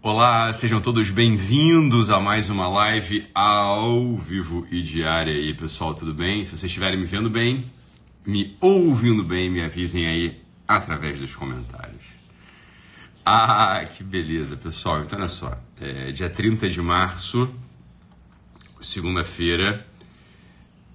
Olá, sejam todos bem-vindos a mais uma live ao vivo e diária aí, pessoal, tudo bem? Se vocês estiverem me vendo bem, me ouvindo bem, me avisem aí através dos comentários. Ah, que beleza, pessoal. Então, olha só, é dia 30 de março, segunda-feira,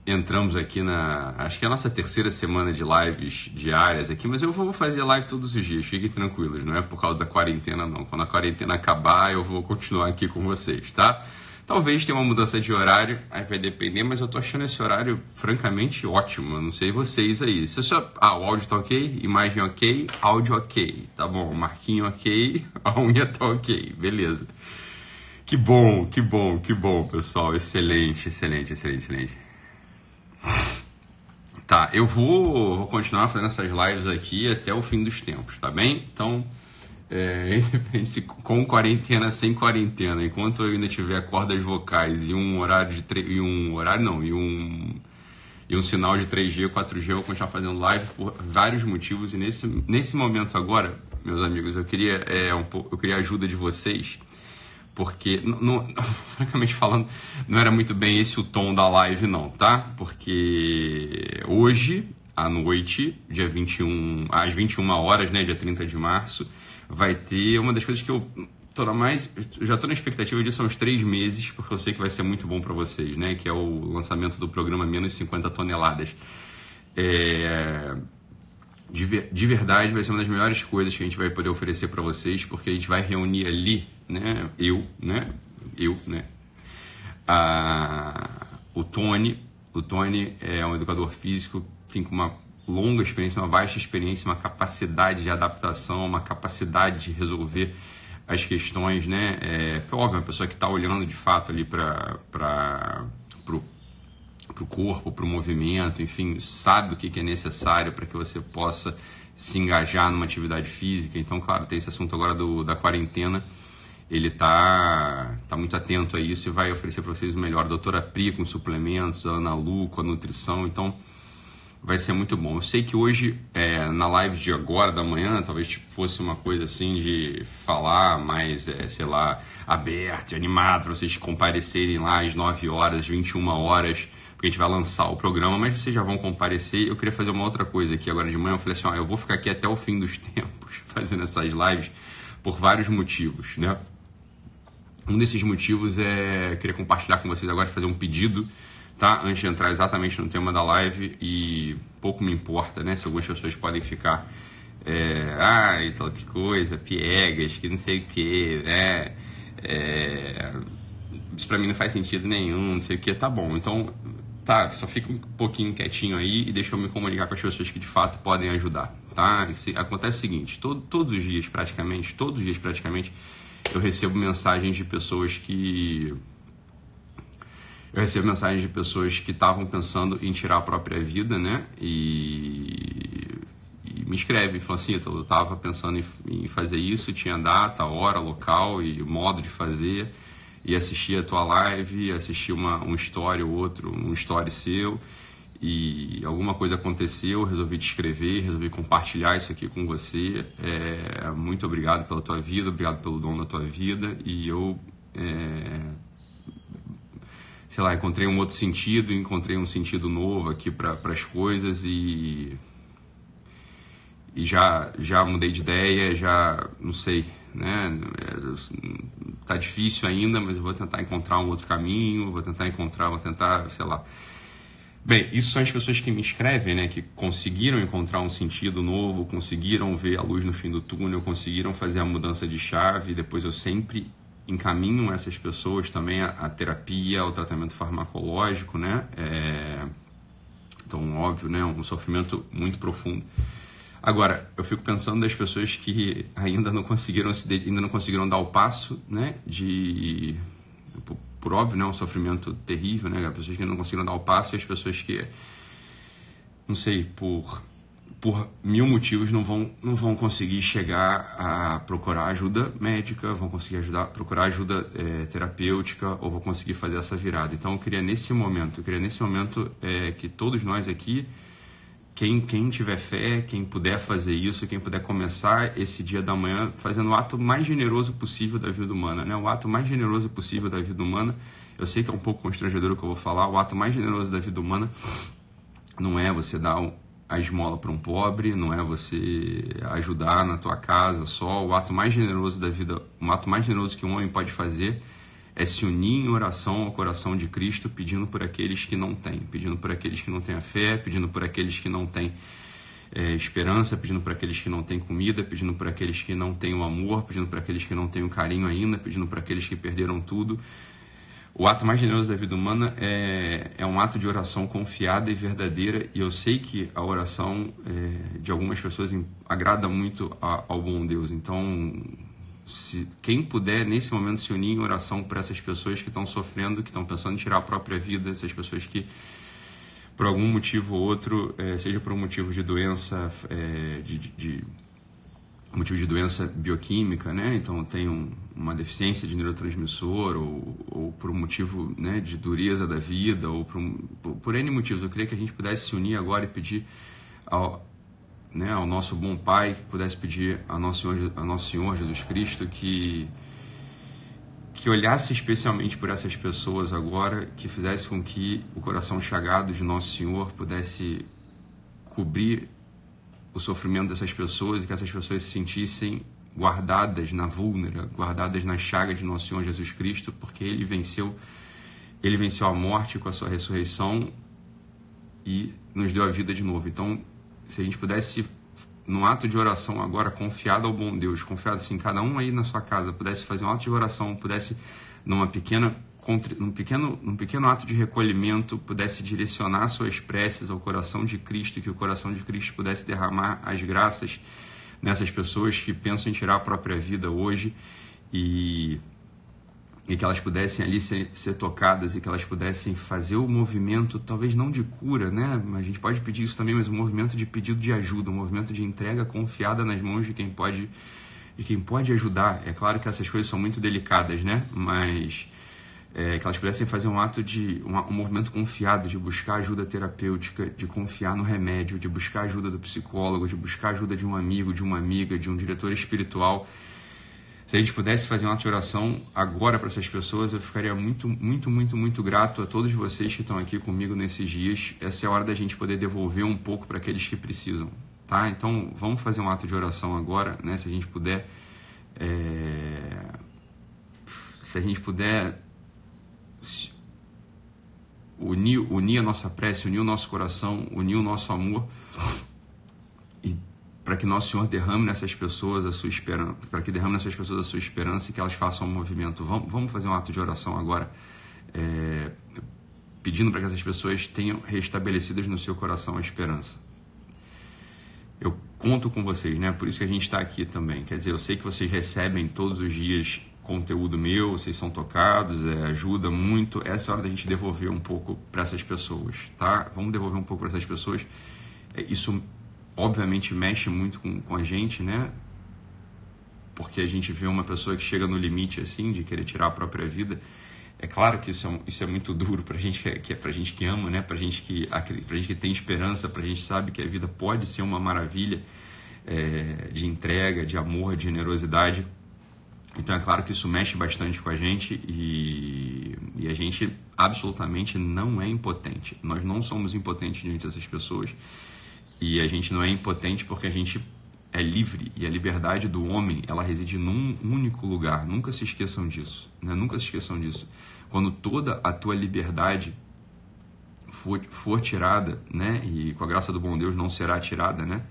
entramos aqui na. Acho que é a nossa terceira semana de lives diárias aqui, mas eu vou fazer live todos os dias, fiquem tranquilos, não é por causa da quarentena, não. Quando a quarentena acabar, eu vou continuar aqui com vocês, tá? Talvez tenha uma mudança de horário, aí vai depender, mas eu tô achando esse horário francamente ótimo. Eu não sei vocês aí. Se só... Ah, o áudio tá ok, imagem ok, áudio ok. Tá bom, marquinho ok, a unha tá ok, beleza. Que bom, que bom, que bom, pessoal. Excelente, excelente, excelente, excelente. Tá, eu vou, vou continuar fazendo essas lives aqui até o fim dos tempos, tá bem? Então, é, com quarentena, sem quarentena, enquanto eu ainda tiver cordas vocais e um horário de tre... e um horário não, e um e um sinal de 3G, 4G, eu vou continuar fazendo live por vários motivos e nesse, nesse momento agora, meus amigos, eu queria é, um pouco, eu queria a ajuda de vocês porque, não, francamente falando, não era muito bem esse o tom da live, não, tá? Porque hoje, à noite, dia 21, às 21 horas, né, dia 30 de março, vai ter uma das coisas que eu tô na mais, já estou na expectativa disso há uns três meses, porque eu sei que vai ser muito bom para vocês, né? Que é o lançamento do programa Menos 50 Toneladas. É, de, de verdade, vai ser uma das melhores coisas que a gente vai poder oferecer para vocês, porque a gente vai reunir ali né? Eu, né? Eu, né? Ah, o Tony, o Tony é um educador físico, tem uma longa experiência, uma baixa experiência, uma capacidade de adaptação, uma capacidade de resolver as questões, né? É óbvio, uma pessoa que está olhando de fato ali para o corpo, para o movimento, enfim, sabe o que, que é necessário para que você possa se engajar numa atividade física. Então, claro, tem esse assunto agora do, da quarentena ele está tá muito atento a isso e vai oferecer para vocês o melhor. A doutora Pri com suplementos, a Ana Lu com a nutrição, então vai ser muito bom. Eu sei que hoje, é, na live de agora, da manhã, talvez fosse uma coisa assim de falar mais, é, sei lá, aberto, animado, para vocês comparecerem lá às 9 horas, às 21 horas, porque a gente vai lançar o programa, mas vocês já vão comparecer. Eu queria fazer uma outra coisa aqui agora de manhã. Eu falei assim: ó, eu vou ficar aqui até o fim dos tempos fazendo essas lives por vários motivos, né? Um desses motivos é querer compartilhar com vocês agora, fazer um pedido, tá? Antes de entrar exatamente no tema da live e pouco me importa, né? Se algumas pessoas podem ficar, é, ah, então que coisa, piegas, que não sei o que, é, é, isso pra mim não faz sentido nenhum, não sei o que, tá bom. Então, tá, só fica um pouquinho quietinho aí e deixa eu me comunicar com as pessoas que de fato podem ajudar, tá? acontece o seguinte, todo, todos os dias praticamente, todos os dias praticamente, eu recebo mensagens de pessoas que eu recebo mensagens de pessoas que estavam pensando em tirar a própria vida, né? E, e me escrevem, falam assim, eu estava pensando em, em, fazer isso, tinha data, hora, local e modo de fazer, e assisti a tua live, assisti uma, um story ou outro, um story seu, e alguma coisa aconteceu, resolvi te escrever, resolvi compartilhar isso aqui com você. É, muito obrigado pela tua vida, obrigado pelo dom da tua vida e eu, é, sei lá, encontrei um outro sentido, encontrei um sentido novo aqui para as coisas e e já já mudei de ideia, já não sei, né? Tá difícil ainda, mas eu vou tentar encontrar um outro caminho, vou tentar encontrar, vou tentar, sei lá Bem, isso são as pessoas que me escrevem, né? Que conseguiram encontrar um sentido novo, conseguiram ver a luz no fim do túnel, conseguiram fazer a mudança de chave. Depois eu sempre encaminho essas pessoas também à, terapia, ao tratamento farmacológico, né? É... Então, óbvio, né? Um sofrimento muito profundo. Agora, eu fico pensando das pessoas que ainda não conseguiram se ainda não conseguiram dar o passo, né? De por óbvio, né, um sofrimento terrível, né, as pessoas que não conseguiram dar o passo e as pessoas que, não sei, por, por mil motivos não vão, não vão conseguir chegar a procurar ajuda médica, vão conseguir ajudar, procurar ajuda é, terapêutica ou vão conseguir fazer essa virada. Então, eu queria nesse momento, eu queria nesse momento é, que todos nós aqui quem, quem tiver fé, quem puder fazer isso, quem puder começar esse dia da manhã fazendo o ato mais generoso possível da vida humana, né? O ato mais generoso possível da vida humana. Eu sei que é um pouco constrangedor o que eu vou falar. O ato mais generoso da vida humana não é você dar a esmola para um pobre, não é você ajudar na tua casa só. O ato mais generoso da vida, o ato mais generoso que um homem pode fazer é se unir em oração ao coração de Cristo, pedindo por aqueles que não têm, pedindo por aqueles que não têm a fé, pedindo por aqueles que não têm é, esperança, pedindo por aqueles que não têm comida, pedindo por aqueles que não têm o amor, pedindo por aqueles que não têm o carinho ainda, pedindo por aqueles que perderam tudo. O ato mais generoso da vida humana é, é um ato de oração confiada e verdadeira, e eu sei que a oração é, de algumas pessoas agrada muito a, ao bom Deus. Então, se quem puder nesse momento se unir em oração para essas pessoas que estão sofrendo, que estão pensando em tirar a própria vida, essas pessoas que por algum motivo ou outro, é, seja por um motivo de doença, é, de, de, de, motivo de doença bioquímica, né? Então tem um, uma deficiência de neurotransmissor ou, ou por um motivo né, de dureza da vida ou por, um, por, por N motivos. Eu queria que a gente pudesse se unir agora e pedir ao, né, ao nosso bom Pai, que pudesse pedir ao nosso Senhor, ao nosso Senhor Jesus Cristo que que olhasse especialmente por essas pessoas agora, que fizesse com que o coração chagado de nosso Senhor pudesse cobrir o sofrimento dessas pessoas e que essas pessoas se sentissem guardadas na vulnera, guardadas na chaga de nosso Senhor Jesus Cristo, porque ele venceu, ele venceu a morte com a sua ressurreição e nos deu a vida de novo. Então, se a gente pudesse, num ato de oração agora, confiado ao bom Deus, confiado assim, cada um aí na sua casa pudesse fazer um ato de oração, pudesse, numa pequena num pequeno, num pequeno ato de recolhimento, pudesse direcionar suas preces ao coração de Cristo, que o coração de Cristo pudesse derramar as graças nessas pessoas que pensam em tirar a própria vida hoje e e que elas pudessem ali ser, ser, tocadas e que elas pudessem fazer o movimento, talvez não de cura, né? A gente pode pedir isso também, mas um movimento de pedido de ajuda, um movimento de entrega confiada nas mãos de quem pode, de quem pode ajudar. É claro que essas coisas são muito delicadas, né? Mas é, que elas pudessem fazer um ato de um, um movimento confiado, de buscar ajuda terapêutica, de confiar no remédio, de buscar ajuda do psicólogo, de buscar ajuda de um amigo, de uma amiga, de um diretor espiritual se a gente pudesse fazer uma oração agora para essas pessoas, eu ficaria muito, muito, muito, muito grato a todos vocês que estão aqui comigo nesses dias. Essa é a hora da gente poder devolver um pouco para aqueles que precisam, tá? Então, vamos fazer um ato de oração agora, né? Se a gente puder, é... se a gente puder unir, unir a nossa prece, unir o nosso coração, unir o nosso amor para que nosso Senhor derrame nessas pessoas a sua esperança, para que derrame nessas pessoas a sua esperança e que elas façam um movimento. Vamos, vamos fazer um ato de oração agora, é, pedindo para que essas pessoas tenham restabelecidas no seu coração a esperança. Eu conto com vocês, né? Por isso que a gente está aqui também. Quer dizer, eu sei que vocês recebem todos os dias conteúdo meu, vocês são tocados, é, ajuda muito. Essa é a hora da gente devolver um pouco para essas pessoas, tá? Vamos devolver um pouco para essas pessoas. É, isso obviamente mexe muito com, com a gente, né? Porque a gente vê uma pessoa que chega no limite assim de querer tirar a própria vida. É claro que isso é, isso é muito duro para gente que é para gente que ama, né? Para gente que para gente que tem esperança, para gente sabe que a vida pode ser uma maravilha é, de entrega, de amor, de generosidade. Então é claro que isso mexe bastante com a gente e, e a gente absolutamente não é impotente. Nós não somos impotentes diante dessas pessoas. E a gente não é impotente porque a gente é livre e a liberdade do homem ela reside num único lugar. Nunca se esqueçam disso, né? Nunca se esqueçam disso. Quando toda a tua liberdade for, for tirada, né? E com a graça do bom Deus não será tirada, né?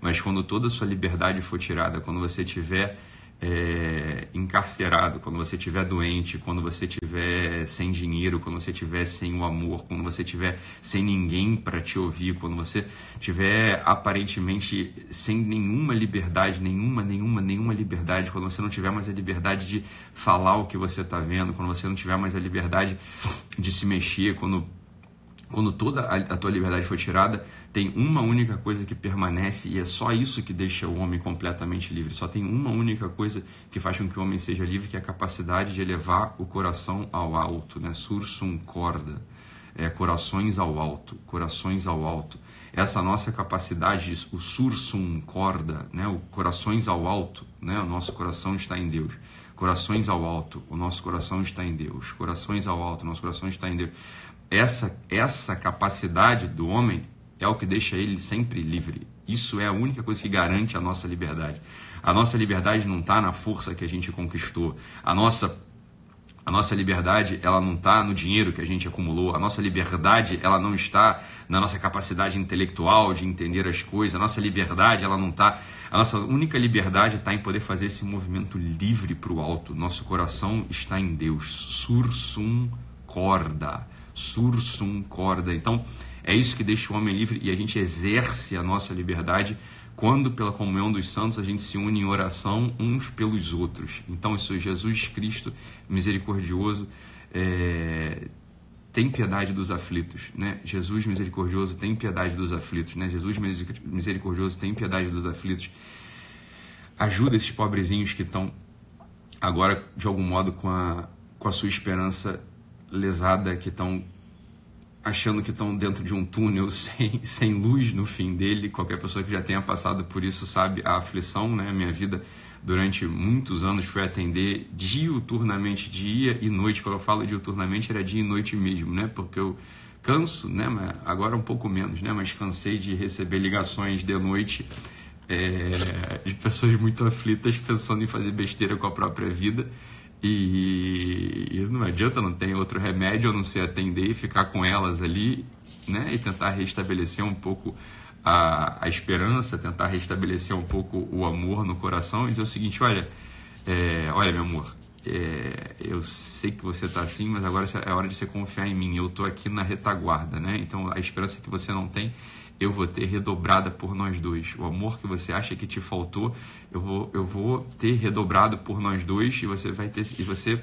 Mas quando toda a sua liberdade for tirada, quando você tiver é, encarcerado, quando você estiver doente, quando você estiver sem dinheiro, quando você estiver sem o amor, quando você estiver sem ninguém para te ouvir, quando você estiver aparentemente sem nenhuma liberdade, nenhuma, nenhuma, nenhuma liberdade, quando você não tiver mais a liberdade de falar o que você está vendo, quando você não tiver mais a liberdade de se mexer, quando quando toda a, tua liberdade foi tirada, tem uma única coisa que permanece e é só isso que deixa o homem completamente livre. Só tem uma única coisa que faz com que o homem seja livre, que é a capacidade de elevar o coração ao alto, né? Sursum corda. é, corações ao alto, corações ao alto. Essa nossa capacidade, o sursum corda, né, o corações ao alto, né, o nosso coração está em Deus. Corações ao alto, o nosso coração está em Deus. Corações ao alto, o nosso coração está em Deus. Essa, essa capacidade do homem é o que deixa ele sempre livre. Isso é a única coisa que garante a nossa liberdade. A nossa liberdade não está na força que a gente conquistou. A nossa a nossa liberdade, ela não está no dinheiro que a gente acumulou. A nossa liberdade, ela não está na nossa capacidade intelectual de entender as coisas. A nossa liberdade, ela não está. A nossa única liberdade está em poder fazer esse movimento livre para o alto. Nosso coração está em Deus. Sursum corda. Sursum corda. Então, é isso que deixa o homem livre e a gente exerce a nossa liberdade quando, pela comunhão dos santos, a gente se une em oração uns pelos outros. Então, isso é Jesus Cristo, misericordioso, é, tem piedade dos aflitos, né? Jesus misericordioso tem piedade dos aflitos, né? Jesus misericordioso tem piedade dos aflitos. Ajuda esses pobrezinhos que estão agora de algum modo com a com a sua esperança lesada, que estão achando que estão dentro de um túnel sem, sem luz no fim dele. Qualquer pessoa que já tenha passado por isso sabe a aflição, né? Minha vida durante muitos anos foi atender diuturnamente, dia e noite. Quando eu falo diuturnamente, era dia e noite mesmo, né? Porque eu canso, né? Agora um pouco menos, né? Mas cansei de receber ligações de noite é, de pessoas muito aflitas pensando em fazer besteira com a própria vida. E, e não adianta, não tem outro remédio a não ser atender e ficar com elas ali, né? E tentar restabelecer um pouco a, a esperança, tentar restabelecer um pouco o amor no coração e dizer o seguinte: olha, é, olha, meu amor, é, eu sei que você está assim, mas agora é hora de você confiar em mim. Eu estou aqui na retaguarda, né? Então a esperança que você não tem eu vou ter redobrada por nós dois. O amor que você acha que te faltou, eu vou, eu vou ter redobrado por nós dois e você vai ter e você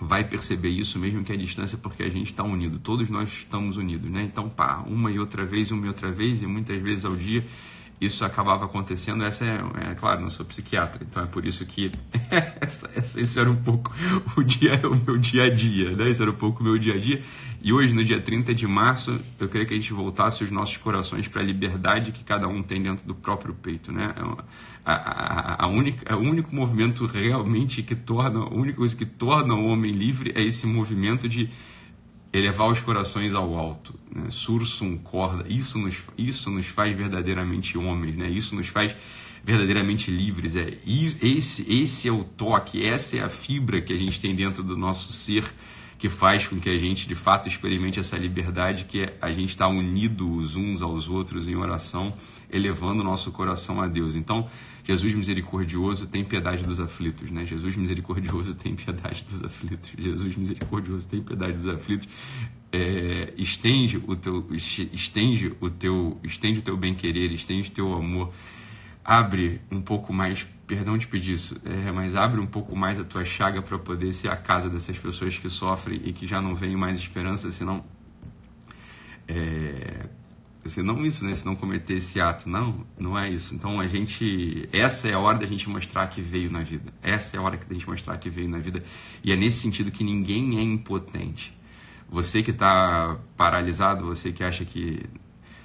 vai perceber isso mesmo que a distância, porque a gente está unido. Todos nós estamos unidos, né? Então, pá, uma e outra vez, uma e outra vez e muitas vezes ao dia isso acabava acontecendo. Essa é, é claro, não sou psiquiatra, então é por isso que isso era um pouco o dia, o meu dia a dia, né? Isso era um pouco o meu dia a dia. E hoje, no dia 30 de março, eu queria que a gente voltasse os nossos corações para a liberdade que cada um tem dentro do próprio peito, né? É a, a, a única, o único movimento realmente que torna, a única coisa que torna o homem livre é esse movimento de elevar os corações ao alto, né? sursum corda, isso nos, isso nos faz verdadeiramente homens, né? isso nos faz verdadeiramente livres. É, esse, esse é o toque, essa é a fibra que a gente tem dentro do nosso ser que faz com que a gente de fato experimente essa liberdade, que é a gente está unido os uns aos outros em oração, elevando o nosso coração a Deus. Então, Jesus misericordioso tem piedade dos aflitos, né? Jesus misericordioso tem piedade dos aflitos. Jesus misericordioso tem piedade dos aflitos. É, estende o teu estende o teu estende o teu bem querer, estende o teu amor. Abre um pouco mais, perdão de pedir isso, é, mas abre um pouco mais a tua chaga para poder ser a casa dessas pessoas que sofrem e que já não veem mais esperança, senão é, se não isso, né? Se não cometer esse ato. Não, não é isso. Então a gente. Essa é a hora da gente mostrar que veio na vida. Essa é a hora da gente mostrar que veio na vida. E é nesse sentido que ninguém é impotente. Você que está paralisado, você que acha que.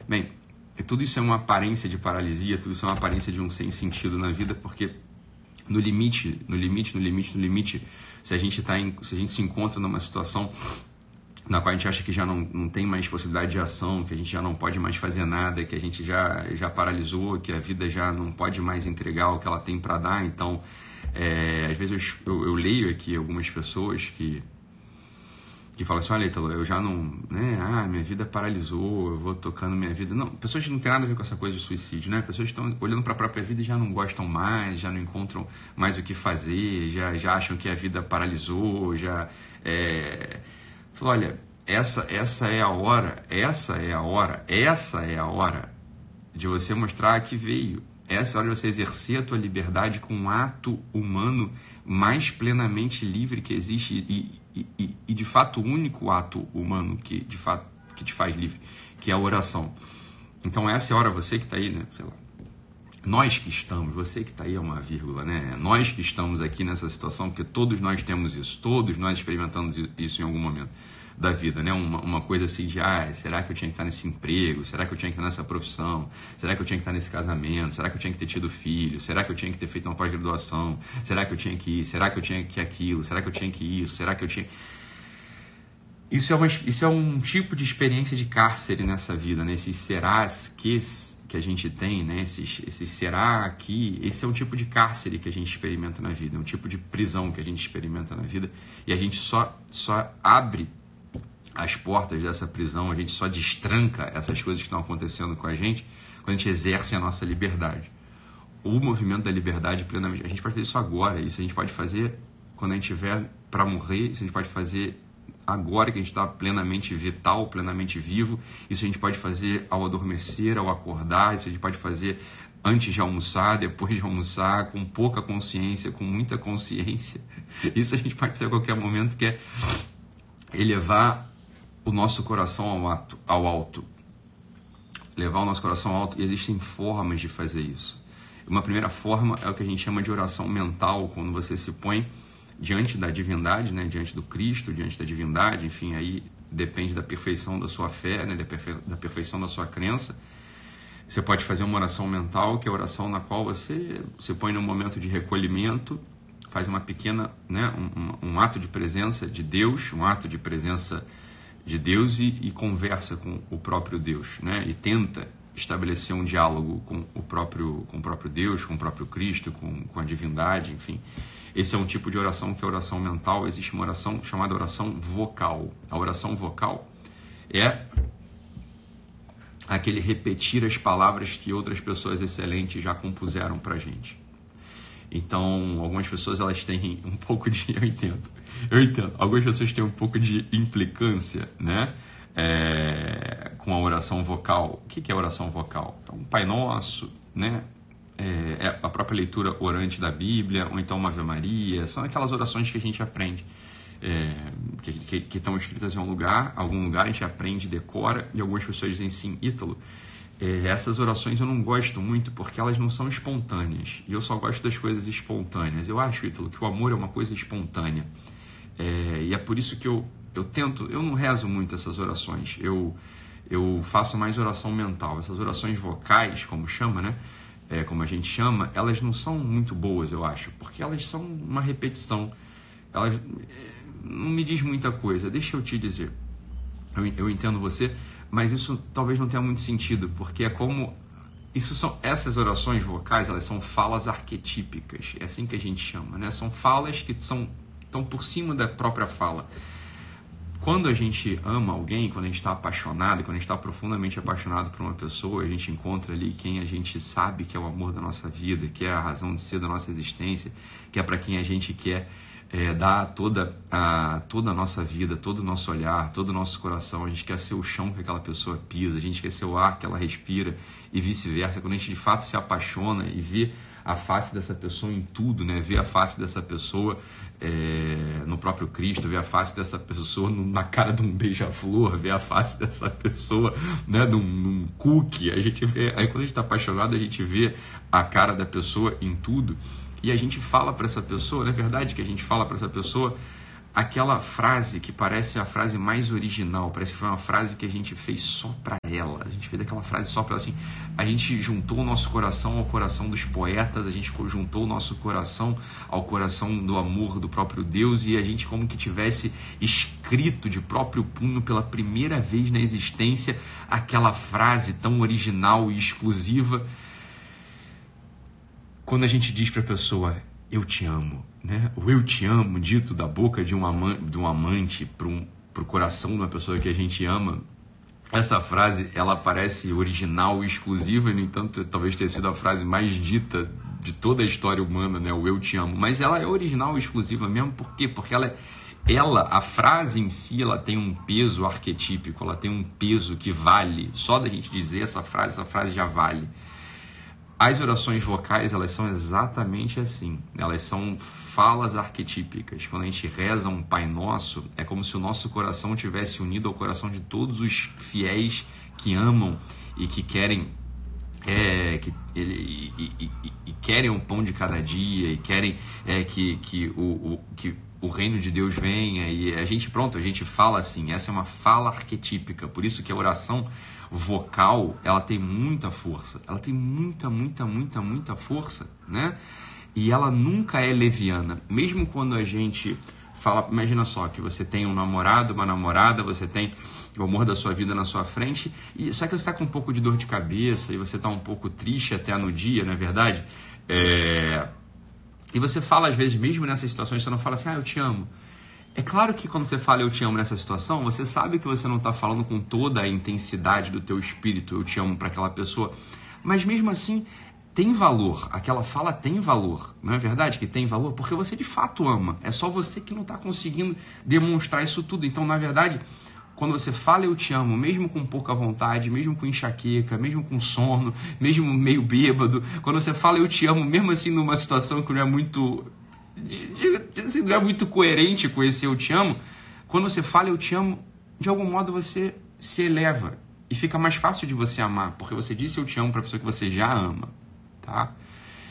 Bem, tudo isso é uma aparência de paralisia, tudo isso é uma aparência de um sem sentido na vida, porque no limite, no limite, no limite, no limite, se a gente tá em, se a gente se encontra numa situação na qual a gente acha que já não, não tem mais possibilidade de ação, que a gente já não pode mais fazer nada, que a gente já, já paralisou, que a vida já não pode mais entregar o que ela tem para dar. Então, é, às vezes eu, eu, eu, leio aqui algumas pessoas que que falam assim, olha, Italo, eu já não, né, ah, minha vida paralisou, eu vou tocando minha vida. Não, pessoas que não tem nada a ver com essa coisa de suicídio, né? Pessoas estão olhando para a própria vida e já não gostam mais, já não encontram mais o que fazer, já, já acham que a vida paralisou, já... É, Falou, olha, essa, essa é a hora, essa é a hora, essa é a hora de você mostrar que veio. Essa é a hora de você exercer a tua liberdade com um ato humano mais plenamente livre que existe e, e, e, e de fato o único ato humano que de fato que te faz livre, que é a oração. Então essa é a hora você que está aí, né? Sei lá, nós que estamos, você que está aí é uma vírgula, né? Nós que estamos aqui nessa situação, porque todos nós temos isso, todos nós experimentamos isso em algum momento. da vida, né? Uma, uma coisa assim de, ah, será que eu tinha que estar nesse emprego? Será que eu tinha que estar nessa profissão? Será que eu tinha que estar nesse casamento? Será que eu tinha que ter tido filho? Será que eu tinha que ter feito uma pós-graduação? Será que eu tinha que ir? Será que eu tinha que aquilo? Será que eu tinha que isso? Será que eu tinha isso é, uma, isso é um tipo de experiência de cárcere nessa vida, né? Esses serás que que a gente tem, né? Esses, esses será que esse é um tipo de cárcere que a gente experimenta na vida, é um tipo de prisão que a gente experimenta na vida e a gente só só abre as portas dessa prisão, a gente só destranca essas coisas que estão acontecendo com a gente quando a gente exerce a nossa liberdade. O movimento da liberdade plenamente, a gente pode fazer isso agora, isso a gente pode fazer quando a gente tiver para morrer, isso a gente pode fazer agora que a gente está plenamente vital, plenamente vivo. Isso a gente pode fazer ao adormecer, ao acordar, isso a gente pode fazer antes de almoçar, depois de almoçar, com pouca consciência, com muita consciência. Isso a gente pode fazer a qualquer momento, que é elevar o nosso coração ao, ato, ao alto. Levar o nosso coração ao alto. E existem formas de fazer isso. Uma primeira forma é o que a gente chama de oração mental, quando você se põe diante da divindade, né, diante do Cristo, diante da divindade, enfim, aí depende da perfeição da sua fé, né, da, perfe da perfeição da sua crença. Você pode fazer uma oração mental, que é a oração na qual você se põe num momento de recolhimento, faz uma pequena, né, um, um ato de presença de Deus, um ato de presença de Deus e, e conversa com o próprio Deus, né, e tenta estabelecer um diálogo com o próprio, com o próprio Deus, com o próprio Cristo, com, com a divindade, enfim. Esse é um tipo de oração que é oração mental. Existe uma oração chamada oração vocal. A oração vocal é aquele repetir as palavras que outras pessoas excelentes já compuseram para gente. Então, algumas pessoas elas têm um pouco de, eu entendo, eu entendo. Algumas pessoas têm um pouco de implicância, né, é, com a oração vocal. O que, é oração vocal? Então, Pai Nosso, né, é, é, a própria leitura orante da Bíblia, ou então uma Ave Maria, são aquelas orações que a gente aprende, é, que, que, que, estão escritas em um lugar, algum lugar a gente aprende, decora, e algumas pessoas dizem sim, Ítalo. É, essas orações eu não gosto muito porque elas não são espontâneas, e eu só gosto das coisas espontâneas. Eu acho, Ítalo, que o amor é uma coisa espontânea, é, e é por isso que eu, eu tento, eu não rezo muito essas orações, eu, eu faço mais oração mental, essas orações vocais, como chama, né? É, como a gente chama, elas não são muito boas, eu acho, porque elas são uma repetição. Elas é, não me diz muita coisa. Deixa eu te dizer. Eu, eu entendo você, mas isso talvez não tenha muito sentido, porque é como isso são essas orações vocais, elas são falas arquetípicas, é assim que a gente chama, né? São falas que são estão por cima da própria fala. Quando a gente ama alguém, quando a gente está apaixonado, quando a gente está profundamente apaixonado por uma pessoa, a gente encontra ali quem a gente sabe que é o amor da nossa vida, que é a razão de ser da nossa existência, que é para quem a gente quer é, dar toda a, toda a nossa vida, todo o nosso olhar, todo o nosso coração. A gente quer ser o chão que aquela pessoa pisa, a gente quer ser o ar que ela respira e vice-versa. Quando a gente de fato se apaixona e vê a face dessa pessoa em tudo, né? Ver a face dessa pessoa é, no próprio Cristo, ver a face dessa pessoa na cara de um beija-flor, ver a face dessa pessoa né, num, num cookie. A gente vê, aí quando a gente está apaixonado, a gente vê a cara da pessoa em tudo e a gente fala para essa pessoa, não é verdade que a gente fala para essa pessoa aquela frase que parece a frase mais original, parece que foi uma frase que a gente fez só para ela. A gente fez aquela frase só para assim. A gente juntou o nosso coração ao coração dos poetas, a gente juntou o nosso coração ao coração do amor do próprio Deus e a gente como que tivesse escrito de próprio punho pela primeira vez na existência aquela frase tão original e exclusiva. Quando a gente diz para a pessoa, eu te amo, né? O eu te amo, dito da boca de um, amante, de um amante para um, o coração de uma pessoa que a gente ama, essa frase ela parece original e exclusiva, no entanto, talvez tenha sido a frase mais dita de toda a história humana, né? O eu te amo. Mas ela é original e exclusiva mesmo, por quê? Porque ela, ela, a frase em si, ela tem um peso arquetípico, ela tem um peso que vale. Só da gente dizer essa frase, essa frase já vale. As orações vocais, elas são exatamente assim. Elas são falas arquetípicas. Quando a gente reza um Pai Nosso, é como se o nosso coração tivesse unido ao coração de todos os fiéis que amam e que querem é, que ele, e, e, e, e, querem o pão de cada dia e querem é, que, que, o, o, que o reino de Deus venha e a gente pronto a gente fala assim essa é uma fala arquetípica por isso que a oração vocal ela tem muita força ela tem muita muita muita muita força né e ela nunca é leviana mesmo quando a gente fala imagina só que você tem um namorado uma namorada você tem o amor da sua vida na sua frente, e só que você está com um pouco de dor de cabeça e você está um pouco triste até no dia, não é verdade? É... E você fala, às vezes, mesmo nessas situações, você não fala assim, ah, eu te amo. É claro que quando você fala eu te amo nessa situação, você sabe que você não está falando com toda a intensidade do teu espírito, eu te amo para aquela pessoa. Mas mesmo assim, tem valor. Aquela fala tem valor. Não é verdade que tem valor? Porque você de fato ama. É só você que não está conseguindo demonstrar isso tudo. Então, na verdade, quando você fala eu te amo, mesmo com pouca vontade, mesmo com enxaqueca, mesmo com sono, mesmo meio bêbado, quando você fala eu te amo, mesmo assim numa situação que não é muito assim, não é muito coerente com esse eu te amo, quando você fala eu te amo, de algum modo você se eleva e fica mais fácil de você amar, porque você disse eu te amo para a pessoa que você já ama, tá?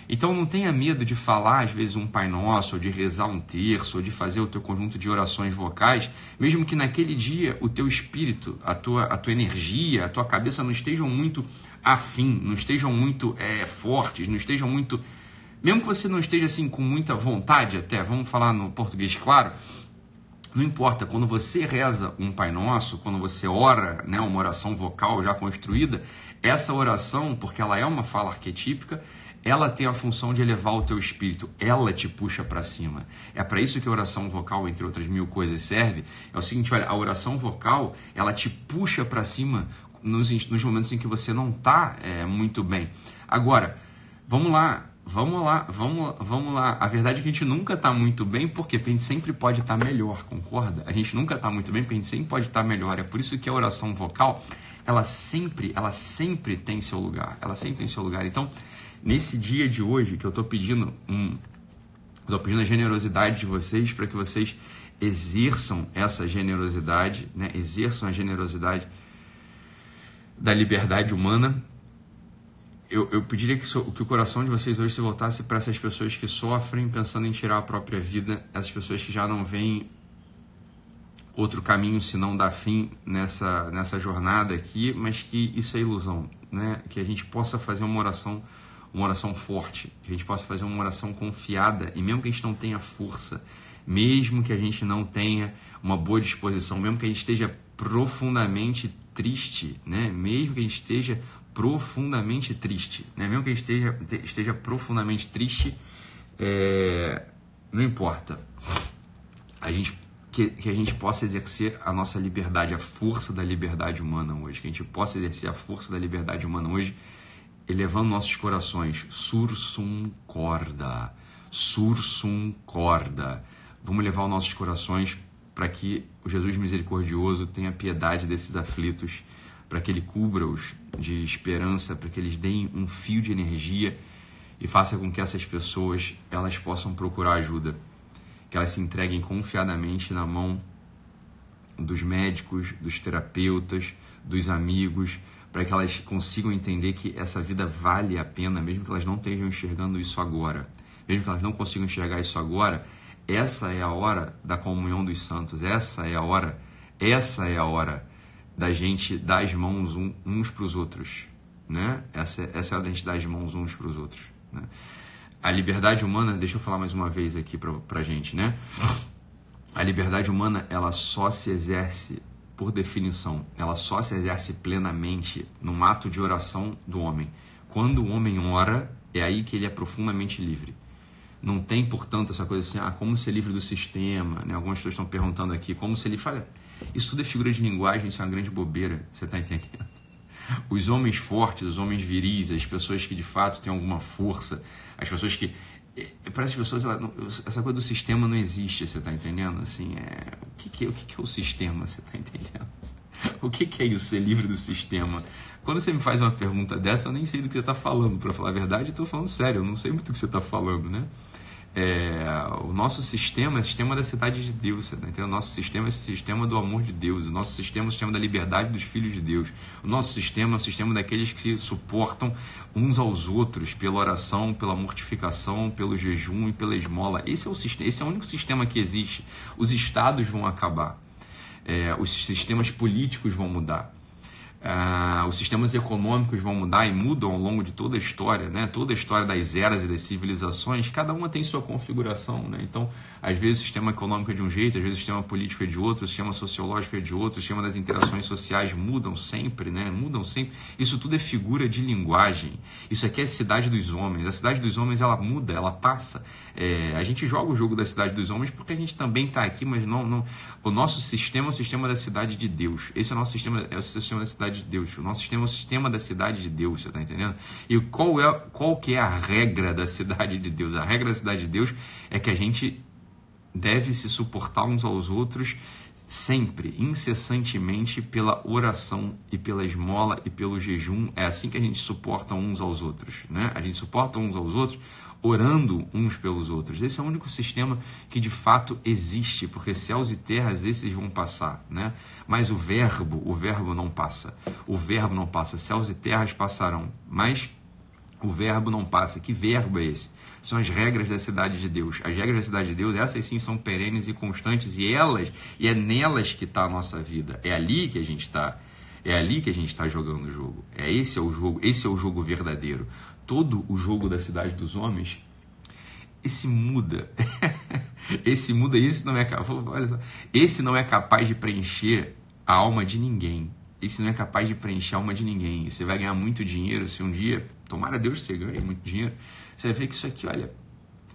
Então não tenha medo de falar, às vezes, um Pai Nosso, ou de rezar um terço, ou de fazer o teu conjunto de orações vocais, mesmo que naquele dia o teu espírito, a tua, a tua energia, a tua cabeça não estejam muito afim, não estejam muito é, fortes, não estejam muito. Mesmo que você não esteja assim com muita vontade, até, vamos falar no português claro, não importa, quando você reza um Pai Nosso, quando você ora né, uma oração vocal já construída, essa oração, porque ela é uma fala arquetípica, ela tem a função de elevar o teu espírito, ela te puxa para cima. É para isso que a oração vocal, entre outras mil coisas, serve. É o seguinte, olha, a oração vocal, ela te puxa para cima nos, nos, momentos em que você não está é, muito bem. Agora, vamos lá, vamos lá, vamos, vamos lá. A verdade é que a gente nunca está muito bem, porque a gente sempre pode estar tá melhor, concorda? A gente nunca está muito bem, porque a gente sempre pode estar tá melhor. É por isso que a oração vocal, ela sempre, ela sempre tem seu lugar. Ela sempre tem seu lugar. Então, nesse dia de hoje que eu estou pedindo um, estou pedindo a generosidade de vocês para que vocês exerçam essa generosidade, né? exerçam a generosidade da liberdade humana. Eu, eu pediria que, so, que o coração de vocês hoje se voltasse para essas pessoas que sofrem pensando em tirar a própria vida, essas pessoas que já não veem outro caminho se não dar fim nessa, nessa jornada aqui, mas que isso é ilusão, né? Que a gente possa fazer uma oração uma oração forte, que a gente possa fazer uma oração confiada, e mesmo que a gente não tenha força, mesmo que a gente não tenha uma boa disposição, mesmo que a gente esteja profundamente triste, né? mesmo que a gente esteja profundamente triste, né? mesmo que esteja, esteja profundamente triste, é... não importa. A gente que, que, a gente possa exercer a nossa liberdade, a força da liberdade humana hoje, que a gente possa exercer a força da liberdade humana hoje elevando nossos corações. Sursum corda, sursum corda. Vamos levar os nossos corações para que o Jesus misericordioso tenha piedade desses aflitos, para que ele cubra-os de esperança, para que eles deem um fio de energia e faça com que essas pessoas elas possam procurar ajuda, que elas se entreguem confiadamente na mão dos médicos, dos terapeutas, dos amigos, para que elas consigam entender que essa vida vale a pena, mesmo que elas não estejam enxergando isso agora. Mesmo que elas não consigam enxergar isso agora, essa é a hora da comunhão dos santos, essa é a hora, essa é a hora da gente dar as mãos uns para os outros. Né? Essa, essa é a da gente dar as mãos uns para os outros. Né? A liberdade humana, deixa eu falar mais uma vez aqui para a gente, né? A liberdade humana, ela só se exerce por definição, ela só se exerce plenamente num ato de oração do homem. Quando o homem ora, é aí que ele é profundamente livre. Não tem, portanto, essa coisa assim, ah, como ser livre do sistema, né? Algumas pessoas estão perguntando aqui, como ser livre. Olha, isso tudo é figura de linguagem, isso é uma grande bobeira, você está entendendo? Os homens fortes, os homens viris, as pessoas que de fato têm alguma força, as pessoas que para as pessoas ela, essa coisa do sistema não existe, você está entendendo? Assim, é, o que, que, é, o que, que é o sistema, você está entendendo? O que, que é isso, ser livre do sistema? Quando você me faz uma pergunta dessa, eu nem sei do que você está falando, para falar a verdade, estou falando sério, eu não sei muito o que você está falando, né? É, o nosso sistema é o sistema da cidade de Deus, tá entendendo? O nosso sistema é o sistema do amor de Deus, o nosso sistema é o sistema da liberdade dos filhos de Deus. O nosso sistema é o sistema daqueles que se suportam uns aos outros pela oração, pela mortificação, pelo jejum e pela esmola. Esse é o, sistema, esse é o único sistema que existe. Os estados vão acabar, é, os sistemas políticos vão mudar. Uh, os sistemas econômicos vão mudar e mudam ao longo de toda a história, né? toda a história das eras e das civilizações, cada uma tem sua configuração. Né? Então, às vezes o sistema econômico é de um jeito, às vezes o sistema político é de outro, o sistema sociológico é de outro, o sistema das interações sociais mudam sempre, né? mudam sempre. Isso tudo é figura de linguagem. Isso aqui é a cidade dos homens. A cidade dos homens ela muda, ela passa. É, a gente joga o jogo da cidade dos homens porque a gente também está aqui, mas não, não. O nosso sistema é o sistema da cidade de Deus. Esse é o nosso sistema, é o sistema da cidade de Deus. O nosso sistema é o sistema da cidade de Deus, você está entendendo? E qual é, qual que é a regra da cidade de Deus? A regra da cidade de Deus é que a gente deve se suportar uns aos outros sempre, incessantemente, pela oração e pela esmola e pelo jejum. É assim que a gente suporta uns aos outros, né? A gente suporta uns aos outros orando uns pelos outros. Esse é o único sistema que de fato existe, porque céus e terras esses vão passar, né? Mas o verbo, o verbo não passa. O verbo não passa. Céus e terras passarão, mas o verbo não passa. Que verbo é esse? São as regras da cidade de Deus. As regras da cidade de Deus, essas sim são perenes e constantes e elas, e é nelas que está a nossa vida. É ali que a gente está. É ali que a gente está jogando o jogo. É esse é o jogo. Esse é o jogo verdadeiro todo o jogo da cidade dos homens, esse muda. esse muda, esse não é esse não é capaz de preencher a alma de ninguém. Esse não é capaz de preencher a alma de ninguém. Você vai ganhar muito dinheiro se um dia, tomara Deus você ganhe muito dinheiro, você vai ver que isso aqui, olha,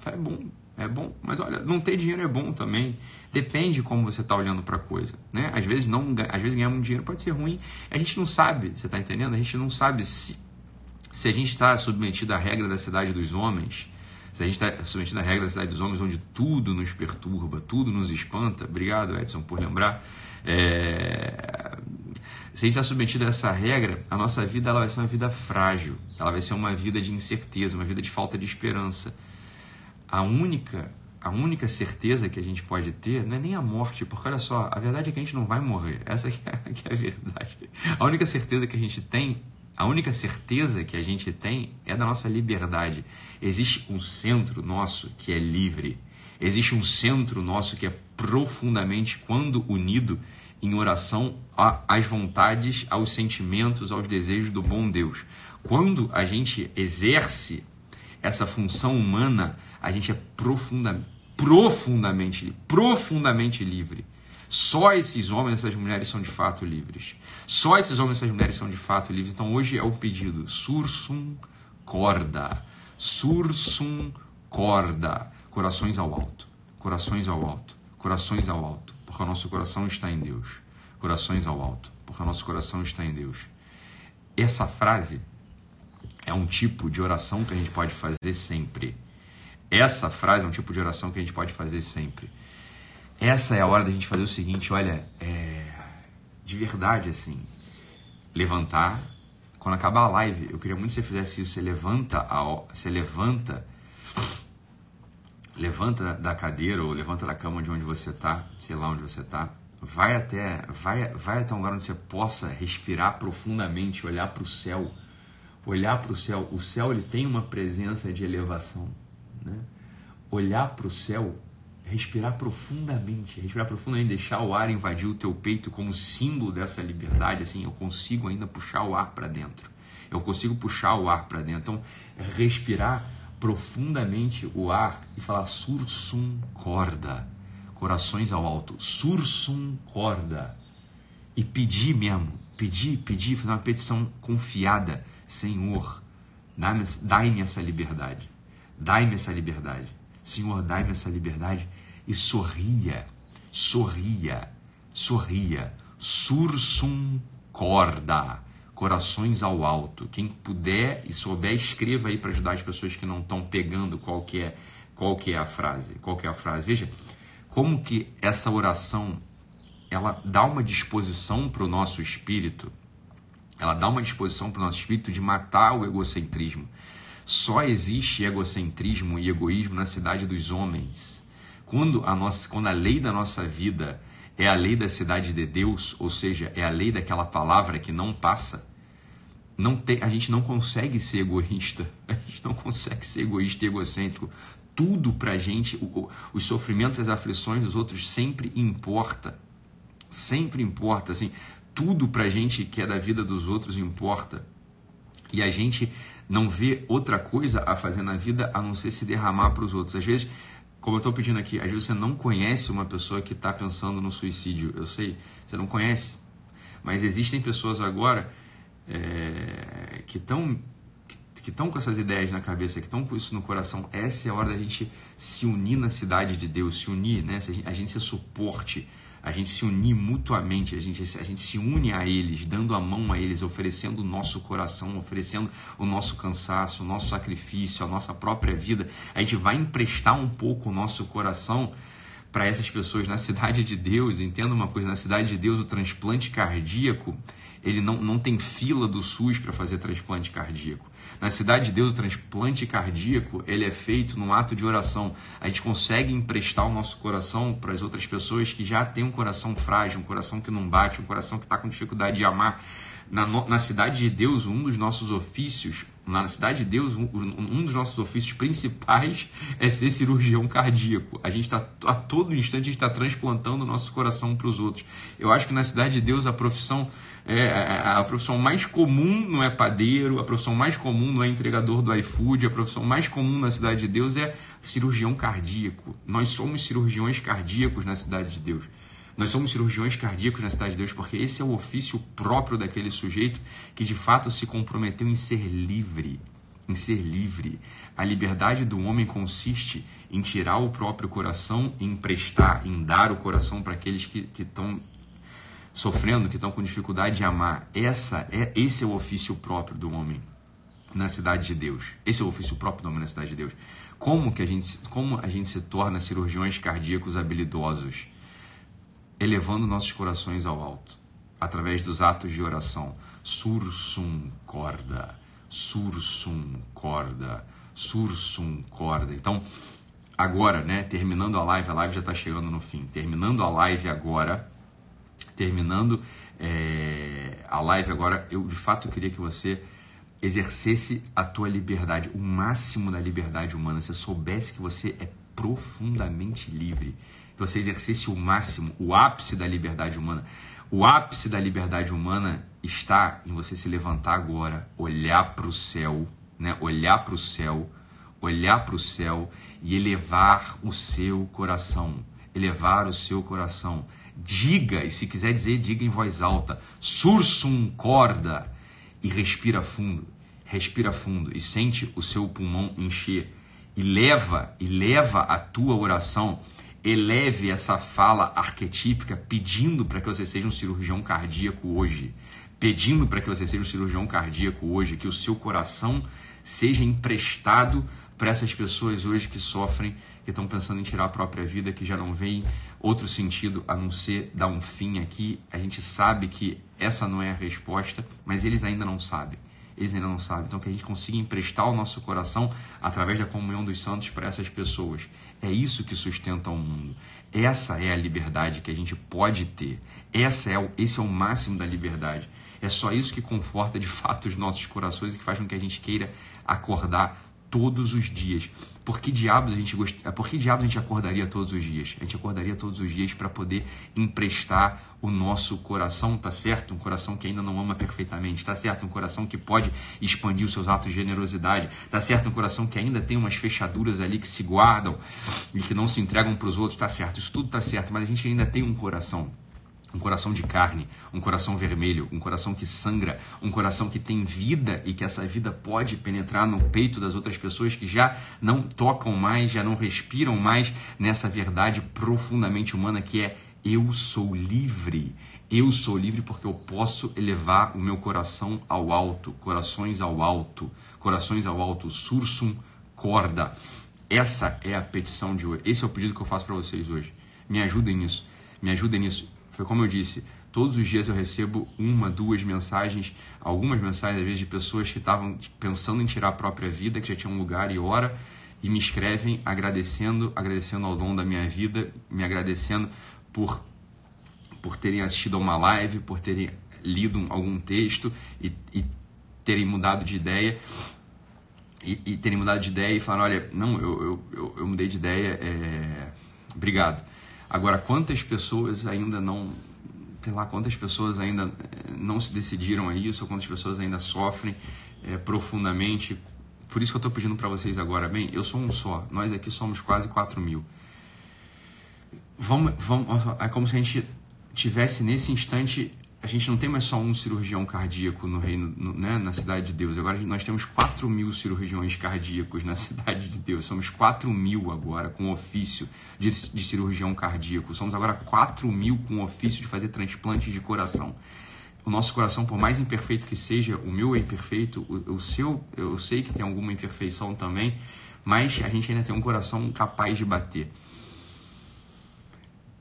é bom, é bom, mas olha, não ter dinheiro é bom também. Depende de como você está olhando para a coisa, né? Às vezes não, às vezes ganhar muito dinheiro pode ser ruim. A gente não sabe, você está entendendo? A gente não sabe se se a gente está submetido à regra da cidade dos homens, se a gente está submetido à regra da cidade dos homens, onde tudo nos perturba, tudo nos espanta, obrigado Edson por lembrar. É... Se a gente está submetido a essa regra, a nossa vida ela vai ser uma vida frágil, ela vai ser uma vida de incerteza, uma vida de falta de esperança. A única, a única certeza que a gente pode ter não é nem a morte, porque olha só, a verdade é que a gente não vai morrer, essa que é, é a verdade. A única certeza que a gente tem a única certeza que a gente tem é da nossa liberdade. Existe um centro nosso que é livre. Existe um centro nosso que é profundamente, quando unido em oração às vontades, aos sentimentos, aos desejos do bom Deus. Quando a gente exerce essa função humana, a gente é profunda, profundamente, profundamente livre. Só esses homens e essas mulheres são de fato livres. Só esses homens e essas mulheres são de fato livres. Então hoje é o pedido: sursum corda. Sursum corda. Corações ao alto. Corações ao alto. Corações ao alto. Porque o nosso coração está em Deus. Corações ao alto. Porque o nosso coração está em Deus. Essa frase é um tipo de oração que a gente pode fazer sempre. Essa frase é um tipo de oração que a gente pode fazer sempre. Essa é a hora da gente fazer o seguinte, olha, é, de verdade, assim, levantar. Quando acabar a live, eu queria muito que você fizesse isso. Você levanta, a, você levanta, levanta da cadeira ou levanta da cama de onde você está, sei lá onde você está. Vai até, vai, vai até um lugar onde você possa respirar profundamente, olhar para o céu, olhar para o céu. O céu ele tem uma presença de elevação, né? Olhar para o céu respirar profundamente, respirar profundamente, deixar o ar invadir o teu peito como símbolo dessa liberdade, assim, eu consigo ainda puxar o ar para dentro. Eu consigo puxar o ar para dentro. Então, respirar profundamente o ar e falar sursum corda, corações ao alto, sursum corda. E pedir mesmo, pedir, pedir, fazer uma petição confiada, Senhor, dai-me essa liberdade. Dai-me essa liberdade. Senhor, dai-me essa liberdade e sorria, sorria, sorria. Sursum corda, corações ao alto. Quem puder e souber, escreva aí para ajudar as pessoas que não estão pegando qual que é qual que é a frase, qual que é a frase. Veja como que essa oração ela dá uma disposição para o nosso espírito, ela dá uma disposição para o nosso espírito de matar o egocentrismo. Só existe egocentrismo e egoísmo na cidade dos homens. Quando a, nossa, quando a lei da nossa vida é a lei da cidade de Deus, ou seja, é a lei daquela palavra que não passa, não tem, a gente não consegue ser egoísta, a gente não consegue ser egoísta e egocêntrico. Tudo pra gente, o, os sofrimentos e as aflições dos outros sempre importa. Sempre importa, assim, tudo pra gente que é da vida dos outros importa. E a gente não vê outra coisa a fazer na vida a não ser se derramar para os outros. Às vezes, como eu estou pedindo aqui, às vezes você não conhece uma pessoa que está pensando no suicídio. Eu sei, você não conhece. Mas existem pessoas agora é, que estão que estão com essas ideias na cabeça, que estão com isso no coração. Essa é a hora da gente se unir na cidade de Deus, se unir, né? A gente ser suporte a gente se unir mutuamente, a gente, a gente se une a eles, dando a mão a eles, oferecendo o nosso coração, oferecendo o nosso cansaço, o nosso sacrifício, a nossa própria vida. A gente vai emprestar um pouco o nosso coração para essas pessoas na cidade de Deus. Entenda uma coisa: na cidade de Deus, o transplante cardíaco ele não, não tem fila do SUS para fazer transplante cardíaco. Na Cidade de Deus, o transplante cardíaco ele é feito num ato de oração. A gente consegue emprestar o nosso coração para as outras pessoas que já têm um coração frágil, um coração que não bate, um coração que está com dificuldade de amar. Na, na Cidade de Deus, um dos nossos ofícios na cidade de Deus, um, dos nossos ofícios principais é ser cirurgião cardíaco. A gente está a todo instante está transplantando o nosso coração para os outros. Eu acho que na cidade de Deus a profissão é, a, a profissão mais comum não é padeiro, a profissão mais comum não é entregador do iFood, a profissão mais comum na cidade de Deus é cirurgião cardíaco. Nós somos cirurgiões cardíacos na cidade de Deus. Nós somos cirurgiões cardíacos na cidade de Deus porque esse é o ofício próprio daquele sujeito que de fato se comprometeu em ser livre. Em ser livre. A liberdade do homem consiste em tirar o próprio coração e emprestar, em dar o coração para aqueles que estão sofrendo, que estão com dificuldade de amar. Essa é esse é o ofício próprio do homem na cidade de Deus. Esse é o ofício próprio do homem na cidade de Deus. Como que a gente, como a gente se torna cirurgiões cardíacos habilidosos? Elevando nossos corações ao alto, através dos atos de oração. Sursum corda, sursum corda, sursum corda. Então, agora, né, terminando a live, a live já está chegando no fim. Terminando a live agora, terminando é, a live agora, eu de fato queria que você exercesse a tua liberdade, o máximo da liberdade humana. Você soubesse que você é profundamente livre que você exercesse o máximo, o ápice da liberdade humana. O ápice da liberdade humana está em você se levantar agora, olhar para o céu, né? olhar para o céu, olhar para o céu e elevar o seu coração. Elevar o seu coração. Diga, e se quiser dizer, diga em voz alta: sursum corda e respira fundo. Respira fundo e sente o seu pulmão encher. E leva, e leva a tua oração eleve essa fala arquetípica pedindo para que você seja um cirurgião cardíaco hoje. Pedindo para que você seja um cirurgião cardíaco hoje, que o seu coração seja emprestado para essas pessoas hoje que sofrem, que estão pensando em tirar a própria vida, que já não veem outro sentido a não ser dar um fim aqui. A gente sabe que essa não é a resposta, mas eles ainda não sabem. Eles ainda não sabem. Então, que a gente consiga emprestar o nosso coração através da comunhão dos santos para essas pessoas. É isso que sustenta o mundo. Essa é a liberdade que a gente pode ter. Essa é o, esse é o máximo da liberdade. É só isso que conforta de fato os nossos corações e que faz com que a gente queira acordar todos os dias. Por que diabos a gente gost... Por que diabos a gente acordaria todos os dias? A gente acordaria todos os dias para poder emprestar o nosso coração, tá certo? Um coração que ainda não ama perfeitamente, tá certo? Um coração que pode expandir os seus atos de generosidade, tá certo? Um coração que ainda tem umas fechaduras ali que se guardam e que não se entregam para os outros, tá certo? Isso tudo tá certo, mas a gente ainda tem um coração um coração de carne, um coração vermelho, um coração que sangra, um coração que tem vida e que essa vida pode penetrar no peito das outras pessoas que já não tocam mais, já não respiram mais nessa verdade profundamente humana que é eu sou livre. Eu sou livre porque eu posso elevar o meu coração ao alto, corações ao alto, corações ao alto, sursum corda. Essa é a petição de hoje. Esse é o pedido que eu faço para vocês hoje. Me ajudem nisso. Me ajudem nisso foi como eu disse, Todos os dias eu recebo uma, duas mensagens, algumas mensagens às vezes de pessoas que estavam pensando em tirar a própria vida, que já tinham lugar e hora, e me escrevem agradecendo, agradecendo ao dom da minha vida, me agradecendo por por terem assistido a uma live, por terem lido algum texto e, e terem mudado de ideia e, e, terem mudado de ideia e falar, olha, não, eu, eu, eu, eu mudei de ideia, é... obrigado. Agora, quantas pessoas ainda não sei lá quantas pessoas ainda eh, não se decidiram a isso, quantas pessoas ainda sofrem é, profundamente. Por isso que eu estou pedindo para vocês agora, bem, eu sou um só, nós aqui somos quase 4 mil. Vamos, vamos, é como se a gente tivesse nesse instante a gente não tem mais só um cirurgião cardíaco no reino, no, né, na cidade de Deus. Agora nós temos 4 mil cirurgiões cardíacos na cidade de Deus. Somos 4 mil agora com ofício de, de cirurgião cardíaco. Somos agora 4 mil com ofício de fazer transplantes de coração. O nosso coração, por mais imperfeito que seja, o meu é imperfeito, o, o seu, eu sei que tem alguma imperfeição também, mas a gente ainda tem um coração capaz de bater.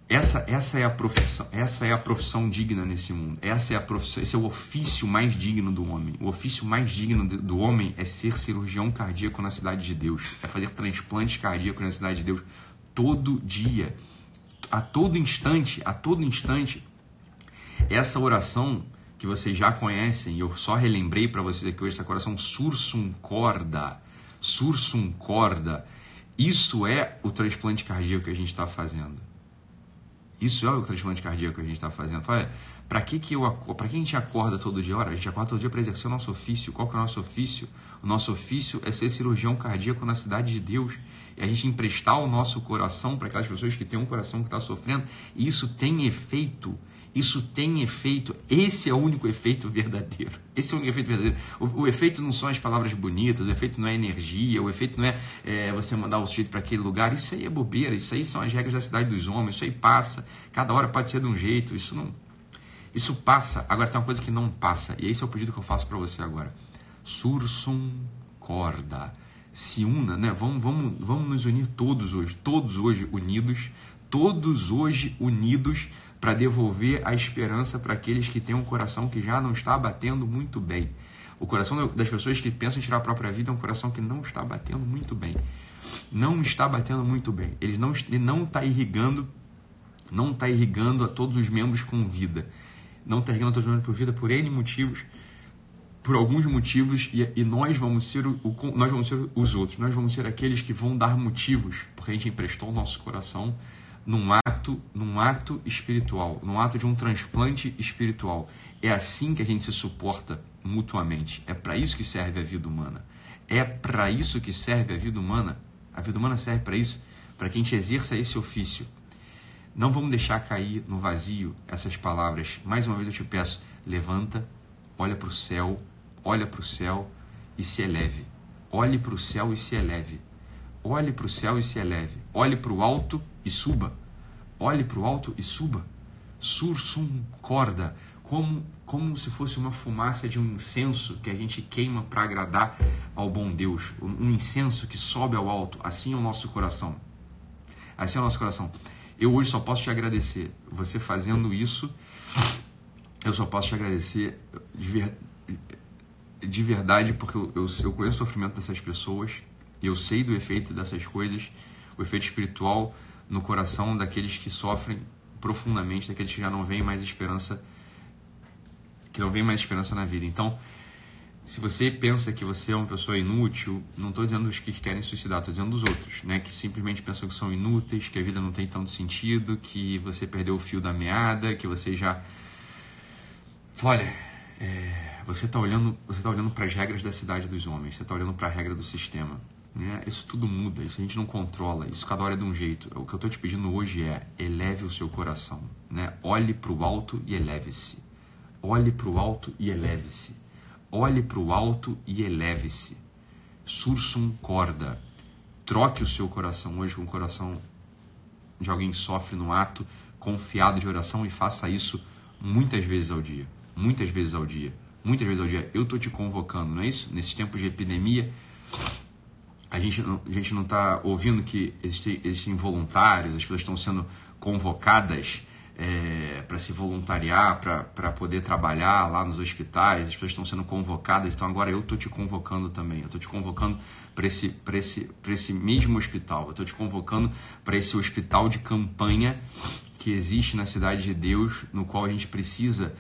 Essa, essa é a profissão, essa é a profissão digna nesse mundo. Essa é a profissão, esse é o ofício mais digno do homem. O ofício mais digno do homem é ser cirurgião cardíaco na cidade de Deus, é fazer transplantes cardíacos na cidade de Deus todo dia, a todo instante, a todo instante. Essa oração que vocês já conhecem, eu só relembrei para vocês aqui hoje essa oração sursum corda, sursum corda. Isso é o transplante cardíaco que a gente está fazendo. Isso é o transplante cardíaco que a gente está fazendo. Fala, para que, que, eu, que a gente acorda todo dia? Ora, a gente acorda todo dia para exercer o nosso ofício. Qual que é o nosso ofício? O nosso ofício é ser cirurgião cardíaco na cidade de Deus. E a gente emprestar o nosso coração para aquelas pessoas que têm um coração que está sofrendo. E isso tem efeito isso tem efeito. Esse é o único efeito verdadeiro. Esse é o único efeito verdadeiro. O, o efeito não são as palavras bonitas, o efeito não é energia, o efeito não é, é você mandar o sujeito para aquele lugar. Isso aí é bobeira, isso aí são as regras da cidade dos homens, isso aí passa. Cada hora pode ser de um jeito, isso não. Isso passa. Agora tem uma coisa que não passa, e esse é o pedido que eu faço para você agora. Sursum corda. Se una, né? Vamos, vamos, vamos nos unir todos hoje, todos hoje unidos, todos hoje unidos para devolver a esperança para aqueles que têm um coração que já não está batendo muito bem. O coração das pessoas que pensam em tirar a própria vida é um coração que não está batendo muito bem. Não está batendo muito bem. Ele não ele não está irrigando, não está irrigando a todos os membros com vida. Não está irrigando a todos os membros com vida por N motivos, por alguns motivos, e, e nós vamos ser o, o, nós vamos ser os outros. Nós vamos ser aqueles que vão dar motivos, porque a gente emprestou o nosso coração num ato, num ato espiritual, num ato de um transplante espiritual. É assim que a gente se suporta mutuamente. É para isso que serve a vida humana. É para isso que serve a vida humana. A vida humana serve para isso, para que a gente exerça esse ofício. Não vamos deixar cair no vazio essas palavras. Mais uma vez eu te peço, levanta, olha para o céu, olha para o céu e se eleve. Olhe para o céu e se eleve. Olhe para o céu e se eleve. Olhe para o alto e suba. Olhe para o alto e suba. Sursum corda, como, como se fosse uma fumaça de um incenso que a gente queima para agradar ao bom Deus. Um incenso que sobe ao alto. Assim é o nosso coração. Assim é o nosso coração. Eu hoje só posso te agradecer. Você fazendo isso, eu só posso te agradecer de, ver, de verdade, porque eu, eu, eu conheço o sofrimento dessas pessoas, eu sei do efeito dessas coisas, o efeito espiritual no coração daqueles que sofrem profundamente, daqueles que já não veem mais esperança, que não veem mais esperança na vida. Então, se você pensa que você é uma pessoa inútil, não estou dizendo dos que querem suicidar, estou dizendo dos outros, né? Que simplesmente pensam que são inúteis, que a vida não tem tanto sentido, que você perdeu o fio da meada, que você já, olha, é... você está olhando, você tá olhando para as regras da cidade dos homens, você está olhando para a regra do sistema. Né? Isso tudo muda, isso a gente não controla, isso cada hora é de um jeito. O que eu estou te pedindo hoje é eleve o seu coração. Né? Olhe para o alto e eleve-se. Olhe para o alto e eleve-se. Olhe para o alto e eleve-se. Sursum corda. Troque o seu coração hoje com o coração de alguém que sofre no ato, confiado de oração e faça isso muitas vezes ao dia. Muitas vezes ao dia. Muitas vezes ao dia. Eu estou te convocando, não é isso? Nesses tempos de epidemia, a gente, a gente não está ouvindo que existem, existem voluntários, as pessoas estão sendo convocadas é, para se voluntariar, para poder trabalhar lá nos hospitais, as pessoas estão sendo convocadas, então agora eu estou te convocando também, eu estou te convocando para esse, esse, esse mesmo hospital, eu estou te convocando para esse hospital de campanha que existe na Cidade de Deus, no qual a gente precisa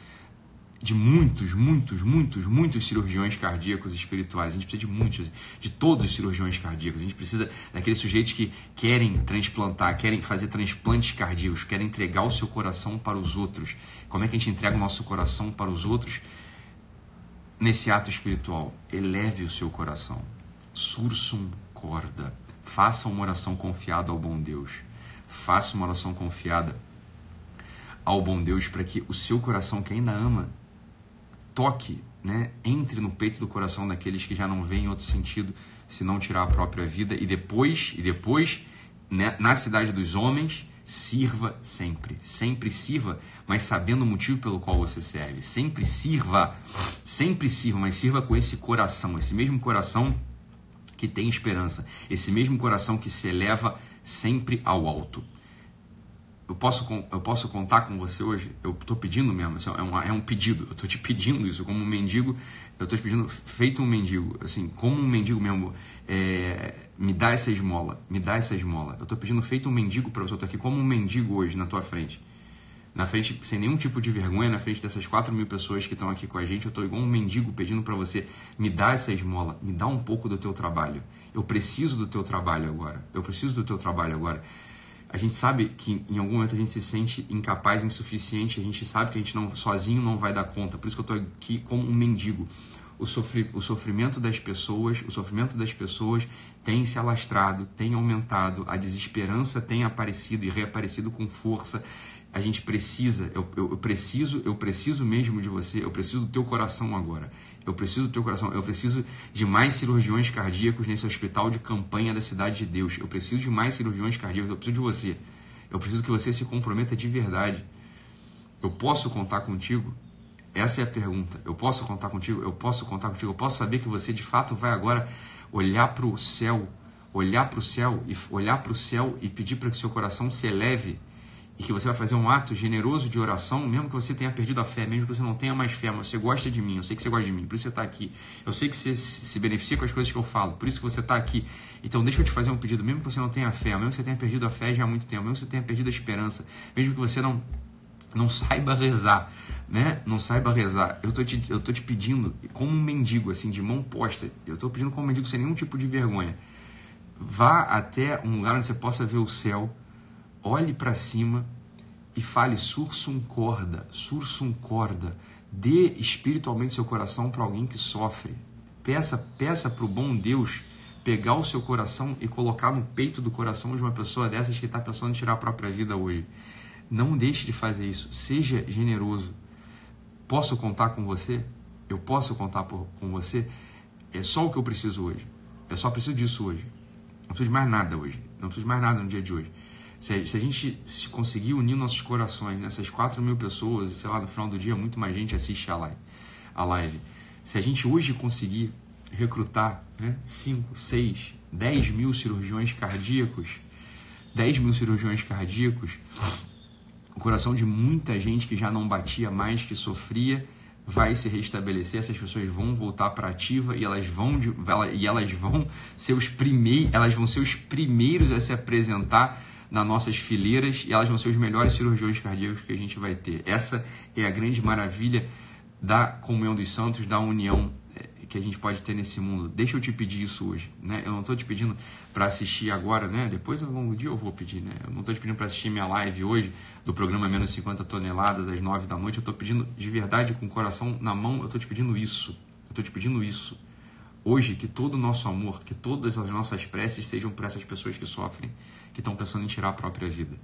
de muitos, muitos, muitos, muitos cirurgiões cardíacos espirituais. A gente precisa de muitos, de todos os cirurgiões cardíacos. A gente precisa daqueles sujeitos que querem transplantar, querem fazer transplantes cardíacos, querem entregar o seu coração para os outros. Como é que a gente entrega o nosso coração para os outros? Nesse ato espiritual, eleve o seu coração. Sursum corda. Faça uma oração confiada ao bom Deus. Faça uma oração confiada ao bom Deus para que o seu coração que ainda ama toque, né, entre no peito do coração daqueles que já não veem outro sentido se não tirar a própria vida e depois e depois né, na cidade dos homens sirva sempre, sempre sirva, mas sabendo o motivo pelo qual você serve. Sempre sirva, sempre sirva, mas sirva com esse coração, esse mesmo coração que tem esperança, esse mesmo coração que se eleva sempre ao alto eu posso, eu posso contar com você hoje? Eu estou pedindo mesmo, assim, é, um, é um pedido. Eu estou te pedindo isso como um mendigo. Eu estou te pedindo, feito um mendigo, assim, como um mendigo mesmo. É, me dá essa esmola, me dá essa esmola. Eu estou pedindo, feito um mendigo para você. Eu estou aqui como um mendigo hoje na tua frente. Na frente, sem nenhum tipo de vergonha, na frente dessas 4 mil pessoas que estão aqui com a gente, eu estou igual um mendigo pedindo para você, me dá essa esmola, me dá um pouco do teu trabalho. Eu preciso do teu trabalho agora. Eu preciso do teu trabalho agora a gente sabe que em algum momento a gente se sente incapaz, insuficiente, a gente sabe que a gente não sozinho não vai dar conta. Por isso que eu estou aqui como um mendigo. O, sofri, o sofrimento das pessoas, o sofrimento das pessoas tem se alastrado, tem aumentado, a desesperança tem aparecido e reaparecido com força. A gente precisa, eu, eu, eu preciso, eu preciso mesmo de você, eu preciso do teu coração agora. Eu preciso do teu coração. Eu preciso de mais cirurgiões cardíacos nesse hospital de campanha da cidade de Deus. Eu preciso de mais cirurgiões cardíacos. Eu preciso de você. Eu preciso que você se comprometa de verdade. Eu posso contar contigo? Essa é a pergunta. Eu posso contar contigo? Eu posso contar contigo? Eu posso saber que você de fato vai agora olhar para o céu, olhar para o céu e olhar para o céu e pedir para que seu coração se eleve e que você vai fazer um ato generoso de oração, mesmo que você tenha perdido a fé, mesmo que você não tenha mais fé, mas você gosta de mim, eu sei que você gosta de mim, por isso você está aqui. Eu sei que você se beneficia com as coisas que eu falo, por isso que você está aqui. Então deixa eu te fazer um pedido, mesmo que você não tenha fé, mesmo que você tenha perdido a fé já há muito tempo, mesmo que você tenha perdido a esperança, mesmo que você não não saiba rezar, né? Não saiba rezar. Eu tô te, eu tô te pedindo como um mendigo assim de mão posta. Eu tô pedindo como um mendigo sem nenhum tipo de vergonha. Vá até um lugar onde você possa ver o céu olhe para cima e fale sursum corda, sursum corda. Dê espiritualmente seu coração para alguém que sofre. Peça, peça para o bom Deus pegar o seu coração e colocar no peito do coração de uma pessoa dessas que está pensando em tirar a própria vida hoje. Não deixe de fazer isso. Seja generoso. Posso contar com você? Eu posso contar por, com você? É só o que eu preciso hoje. Eu só preciso disso hoje. Não preciso de mais nada hoje. Não preciso de mais nada no dia de hoje. Se a, se a gente se conseguir unir nossos corações nessas 4 mil pessoas, sei lá, no final do dia muito mais gente assiste a live. A live. Se a gente hoje conseguir recrutar 5, 6, 10 mil cirurgiões cardíacos, 10 mil cirurgiões cardíacos, o coração de muita gente que já não batia mais, que sofria, vai se restabelecer, essas pessoas vão voltar para ativa e elas vão de, e elas vão ser os primeiros, elas vão ser os primeiros a se apresentar nas nossas fileiras e elas vão ser os melhores cirurgiões cardíacos que a gente vai ter. Essa é a grande maravilha da comunhão dos santos, da união eh, que a gente pode ter nesse mundo. Deixa eu te pedir isso hoje, né? Eu não estou te pedindo para assistir agora, né? Depois, ao longo do dia, eu vou pedir, né? Eu não estou te pedindo para assistir minha live hoje do programa Menos 50 Toneladas às 9 da noite. Eu estou pedindo de verdade, com o coração na mão, eu estou te pedindo isso. Eu estou te pedindo isso. Hoje, que todo o nosso amor, que todas as nossas preces sejam para essas pessoas que sofrem, que estão pensando em tirar a própria vida,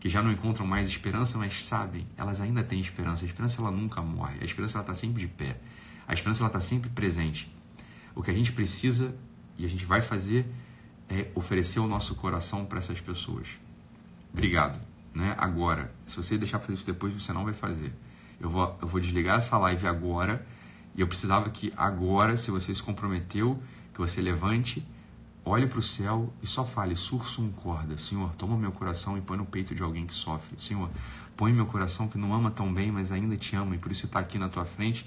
que já não encontram mais esperança, mas sabem, elas ainda têm esperança. A esperança ela nunca morre, a esperança ela está sempre de pé, a esperança ela está sempre presente. O que a gente precisa e a gente vai fazer é oferecer o nosso coração para essas pessoas. Obrigado. Né? Agora, se você deixar fazer isso depois, você não vai fazer. Eu vou, eu vou desligar essa live agora e eu precisava que agora, se você se comprometeu, que você levante olhe para o céu e só fale, sursum corda, Senhor, toma meu coração e põe no peito de alguém que sofre. Senhor, põe meu coração que não ama tão bem, mas ainda te ama e por isso está aqui na tua frente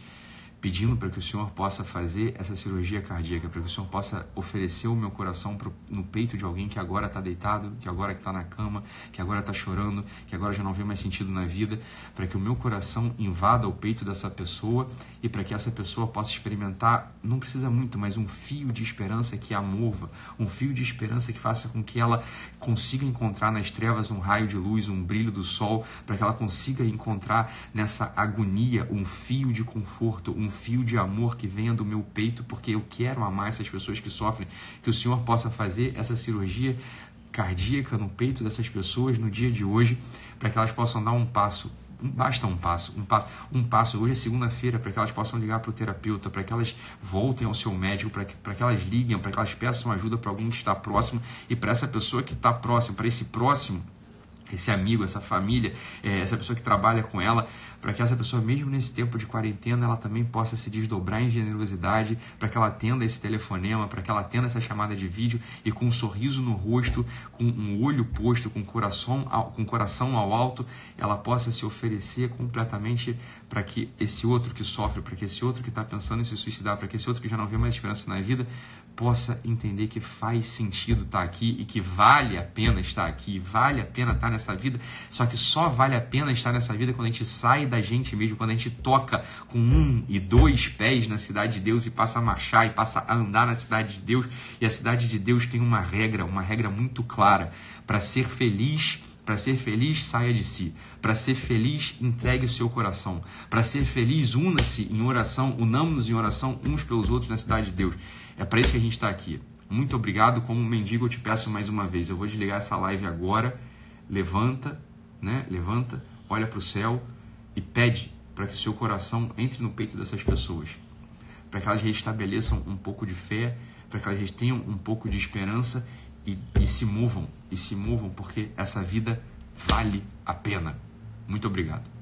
pedindo para que o Senhor possa fazer essa cirurgia cardíaca, para que o Senhor possa oferecer o meu coração pro, no peito de alguém que agora está deitado, que agora está na cama, que agora está chorando, que agora já não vê mais sentido na vida, para que o meu coração invada o peito dessa pessoa e para que essa pessoa possa experimentar, não precisa muito, mas um fio de esperança que a mova, um fio de esperança que faça com que ela consiga encontrar nas trevas um raio de luz, um brilho do sol, para que ela consiga encontrar nessa agonia um fio de conforto, um fio de amor que venha do meu peito, porque eu quero amar essas pessoas que sofrem, que o Senhor possa fazer essa cirurgia cardíaca no peito dessas pessoas no dia de hoje, para que elas possam dar um passo basta um passo, um passo, um passo. Hoje é segunda-feira para que elas possam ligar para o terapeuta, para que elas voltem ao seu médico, para que, que elas liguem, para que elas peçam ajuda para alguém que está próximo e para essa pessoa que está próximo, para esse próximo esse amigo, essa família, é, essa pessoa que trabalha com ela, para que essa pessoa, mesmo nesse tempo de quarentena, ela também possa se desdobrar em generosidade, para que ela atenda esse telefonema, para que ela atenda essa chamada de vídeo e com um sorriso no rosto, com um olho posto, com coração com coração ao alto, ela possa se oferecer completamente para que esse outro que sofre, para que esse outro que está pensando em se suicidar, para que esse outro que já não vê mais esperança na vida, possa entender que faz sentido estar aqui e que vale a pena estar aqui, vale a pena estar nessa vida, só que só vale a pena estar nessa vida quando a gente sai da gente mesmo, quando a gente toca com um e dois pés na cidade de Deus e passa a marchar e passa a andar na cidade de Deus. E a cidade de Deus tem uma regra, uma regra muito clara. Para ser feliz, para ser feliz, saia de si. Para ser feliz, entregue o seu coração. Para ser feliz, una-se em oração, unamos-nos em oração uns pelos outros na cidade de Deus. É para isso que a gente está aqui. Muito obrigado. Como mendigo, eu te peço mais uma vez. Eu vou desligar essa live agora. Levanta, né? Levanta, olha para o céu e pede para que o seu coração entre no peito dessas pessoas. Para que elas restabeleçam um pouco de fé, para que elas tenham um pouco de esperança e, e se movam. E se movam porque essa vida vale a pena. Muito obrigado.